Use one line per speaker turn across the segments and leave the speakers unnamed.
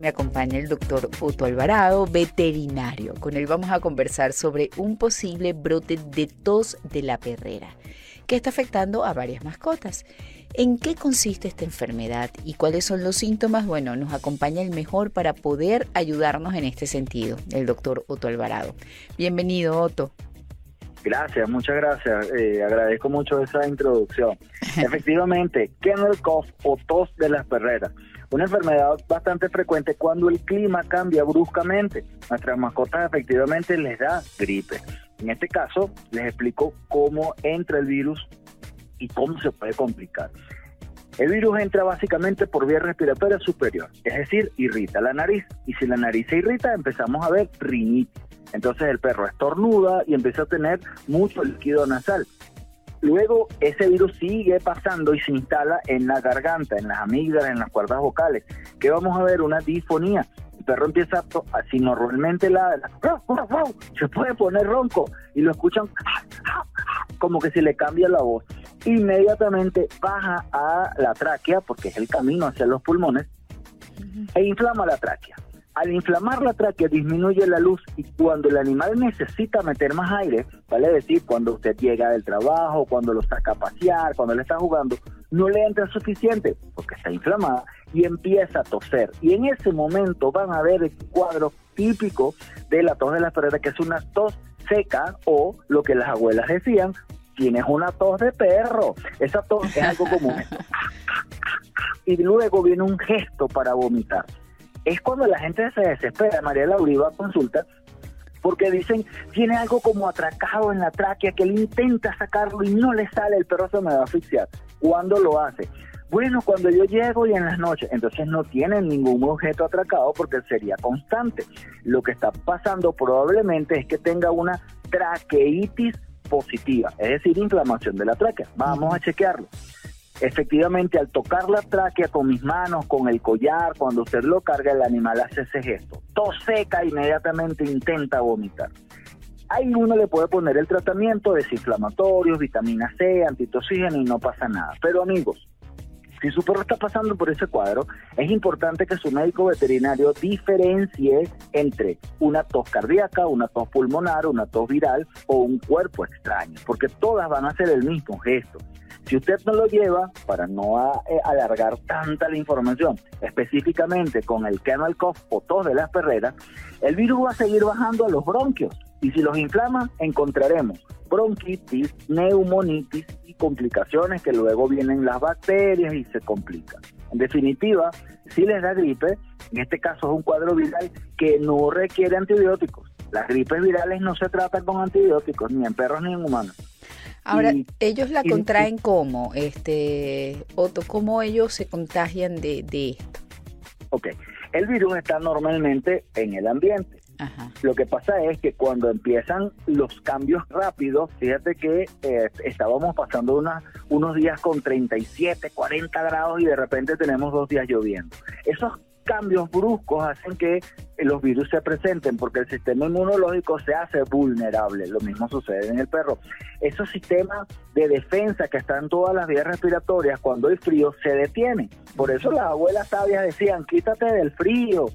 Me acompaña el doctor Otto Alvarado, veterinario. Con él vamos a conversar sobre un posible brote de tos de la perrera que está afectando a varias mascotas. ¿En qué consiste esta enfermedad y cuáles son los síntomas? Bueno, nos acompaña el mejor para poder ayudarnos en este sentido, el doctor Otto Alvarado. Bienvenido, Otto.
Gracias, muchas gracias. Eh, agradezco mucho esa introducción. Efectivamente, kennel cough o tos de las perreras una enfermedad bastante frecuente cuando el clima cambia bruscamente. Nuestras mascotas efectivamente les da gripe. En este caso, les explico cómo entra el virus y cómo se puede complicar. El virus entra básicamente por vía respiratoria superior, es decir, irrita la nariz. Y si la nariz se irrita, empezamos a ver rinitis. Entonces el perro estornuda y empieza a tener mucho líquido nasal. Luego ese virus sigue pasando y se instala en la garganta, en las amígdalas, en las cuerdas vocales, que vamos a ver una disfonía. El perro empieza a, si normalmente la, se puede poner ronco y lo escuchan como que se le cambia la voz. Inmediatamente baja a la tráquea, porque es el camino hacia los pulmones, e inflama la tráquea. Al inflamar la tráquea disminuye la luz y cuando el animal necesita meter más aire, vale decir, cuando usted llega del trabajo, cuando lo saca a pasear, cuando le está jugando, no le entra suficiente porque está inflamada y empieza a toser. Y en ese momento van a ver el cuadro típico de la tos de la perrera, que es una tos seca o lo que las abuelas decían, tienes una tos de perro. Esa tos es algo común. y luego viene un gesto para vomitar es cuando la gente se desespera. María Laura iba a consulta porque dicen, tiene algo como atracado en la tráquea, que él intenta sacarlo y no le sale, el perro se me va a asfixiar. ¿Cuándo lo hace? Bueno, cuando yo llego y en las noches, entonces no tiene ningún objeto atracado porque sería constante. Lo que está pasando probablemente es que tenga una traqueitis positiva, es decir, inflamación de la tráquea. Vamos a chequearlo efectivamente al tocar la tráquea con mis manos, con el collar, cuando usted lo carga, el animal hace ese gesto. Tos seca, inmediatamente intenta vomitar. Ahí uno le puede poner el tratamiento desinflamatorios, vitamina C, antitoxígeno y no pasa nada. Pero amigos, si su perro está pasando por ese cuadro, es importante que su médico veterinario diferencie entre una tos cardíaca, una tos pulmonar, una tos viral o un cuerpo extraño, porque todas van a hacer el mismo gesto. Si usted no lo lleva, para no eh, alargar tanta la información, específicamente con el kennel cough o tos de las perreras, el virus va a seguir bajando a los bronquios y si los inflama encontraremos bronquitis, neumonitis y complicaciones que luego vienen las bacterias y se complican. En definitiva, si les da gripe, en este caso es un cuadro viral que no requiere antibióticos. Las gripes virales no se tratan con antibióticos, ni en perros ni en humanos.
Ahora, ellos la contraen cómo, este, Otto, cómo ellos se contagian de, esto.
Ok, el virus está normalmente en el ambiente. Lo que pasa es que cuando empiezan los cambios rápidos, fíjate que eh, estábamos pasando unos días con 37, 40 grados y de repente tenemos dos días lloviendo. Esos cambios bruscos hacen que los virus se presenten porque el sistema inmunológico se hace vulnerable. Lo mismo sucede en el perro. Esos sistemas de defensa que están en todas las vías respiratorias, cuando hay frío, se detienen. Por eso las abuelas sabias decían, quítate del frío,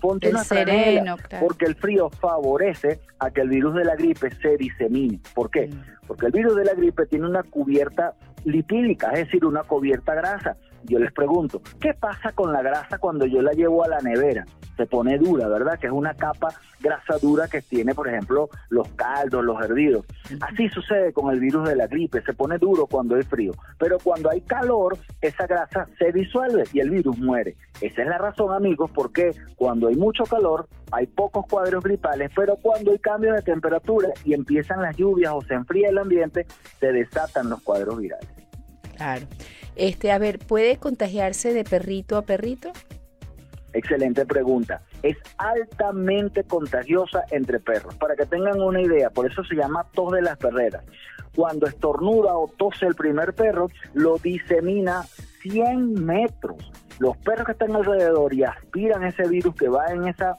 ponte una sereno, porque el frío favorece a que el virus de la gripe se disemine. ¿Por qué? Mm. Porque el virus de la gripe tiene una cubierta lipídica, es decir, una cubierta grasa. Yo les pregunto, ¿qué pasa con la grasa cuando yo la llevo a la nevera? Se pone dura, ¿verdad? Que es una capa grasa dura que tiene, por ejemplo, los caldos, los hervidos. Así sucede con el virus de la gripe, se pone duro cuando hay frío, pero cuando hay calor, esa grasa se disuelve y el virus muere. Esa es la razón, amigos, porque cuando hay mucho calor, hay pocos cuadros gripales, pero cuando hay cambios de temperatura y empiezan las lluvias o se enfría el ambiente, se desatan los cuadros virales.
Claro. Este, a ver, ¿puede contagiarse de perrito a perrito?
Excelente pregunta. Es altamente contagiosa entre perros. Para que tengan una idea, por eso se llama tos de las perreras. Cuando estornuda o tose el primer perro, lo disemina 100 metros. Los perros que están alrededor y aspiran ese virus que va en esa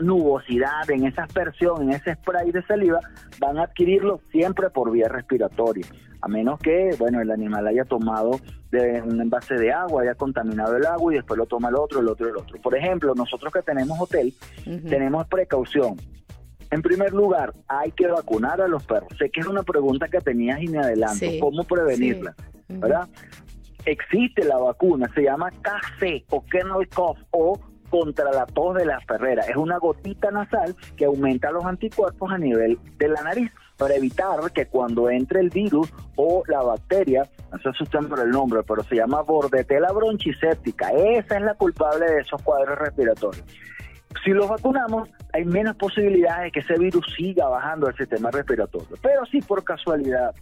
nubosidad, en esa aspersión, en ese spray de saliva, van a adquirirlo siempre por vía respiratoria, a menos que, bueno, el animal haya tomado de un envase de agua, haya contaminado el agua y después lo toma el otro, el otro, el otro. Por ejemplo, nosotros que tenemos hotel, tenemos precaución. En primer lugar, hay que vacunar a los perros. Sé que es una pregunta que tenías y me adelanto. ¿Cómo prevenirla? ¿Verdad? Existe la vacuna, se llama KC o Kennel Cough o contra la tos de la perrera. Es una gotita nasal que aumenta los anticuerpos a nivel de la nariz para evitar que cuando entre el virus o la bacteria, no se asusten por el nombre, pero se llama bordetela bronchiséptica. Esa es la culpable de esos cuadros respiratorios. Si los vacunamos, hay menos posibilidades de que ese virus siga bajando el sistema respiratorio. Pero si por casualidad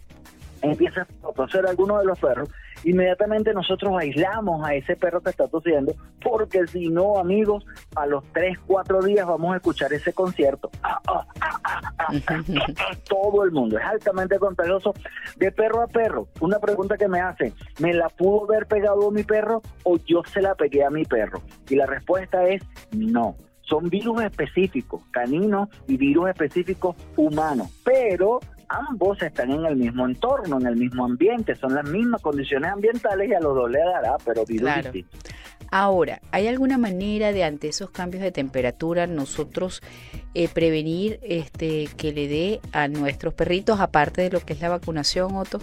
empieza a toser alguno de los perros, inmediatamente nosotros aislamos a ese perro que está tosiendo, porque si no, amigos, a los 3, 4 días vamos a escuchar ese concierto. Todo el mundo es altamente contagioso de perro a perro. Una pregunta que me hacen, ¿me la pudo haber pegado a mi perro o yo se la pegué a mi perro? Y la respuesta es no son virus específicos, caninos y virus específicos humanos, pero ambos están en el mismo entorno, en el mismo ambiente, son las mismas condiciones ambientales y a los dos le dará, pero virus distintos.
Ahora, ¿hay alguna manera de ante esos cambios de temperatura nosotros eh, prevenir este que le dé a nuestros perritos, aparte de lo que es la vacunación, Otto?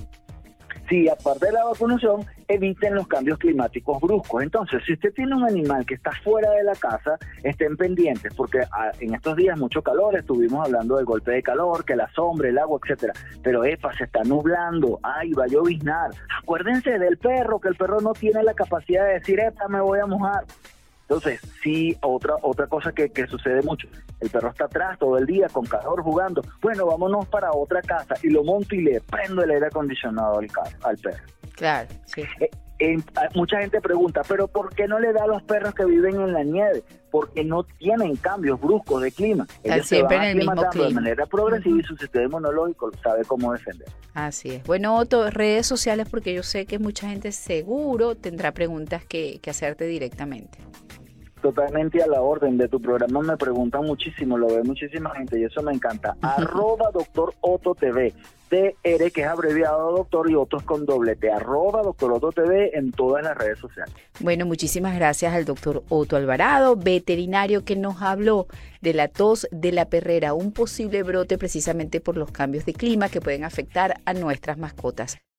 Sí, aparte de la vacunación, eviten los cambios climáticos bruscos. Entonces, si usted tiene un animal que está fuera de la casa, estén pendientes, porque ah, en estos días mucho calor, estuvimos hablando del golpe de calor, que la sombra, el agua, etcétera. Pero epa, se está nublando, ay, va a lloviznar. Acuérdense del perro, que el perro no tiene la capacidad de decir, epa, me voy a mojar. Entonces, sí, otra otra cosa que, que, sucede mucho, el perro está atrás todo el día con calor jugando, bueno, vámonos para otra casa y lo monto y le prendo el aire acondicionado al, carro, al perro.
Claro, sí.
Eh, mucha gente pregunta, pero ¿por qué no le da a los perros que viven en la nieve? Porque no tienen cambios bruscos de clima.
Ellos siempre en el mismo clima.
de manera progresiva y su sistema inmunológico sabe cómo defender.
Así es. Bueno, Otto, redes sociales, porque yo sé que mucha gente seguro tendrá preguntas que, que hacerte directamente
totalmente a la orden de tu programa. Me preguntan muchísimo, lo ve muchísima gente y eso me encanta. Arroba doctor Otto TV. TR, que es abreviado doctor, y otros con doble T, arroba doctor Otto TV en todas las redes sociales.
Bueno, muchísimas gracias al doctor Otto Alvarado, veterinario que nos habló de la tos de la perrera, un posible brote precisamente por los cambios de clima que pueden afectar a nuestras mascotas.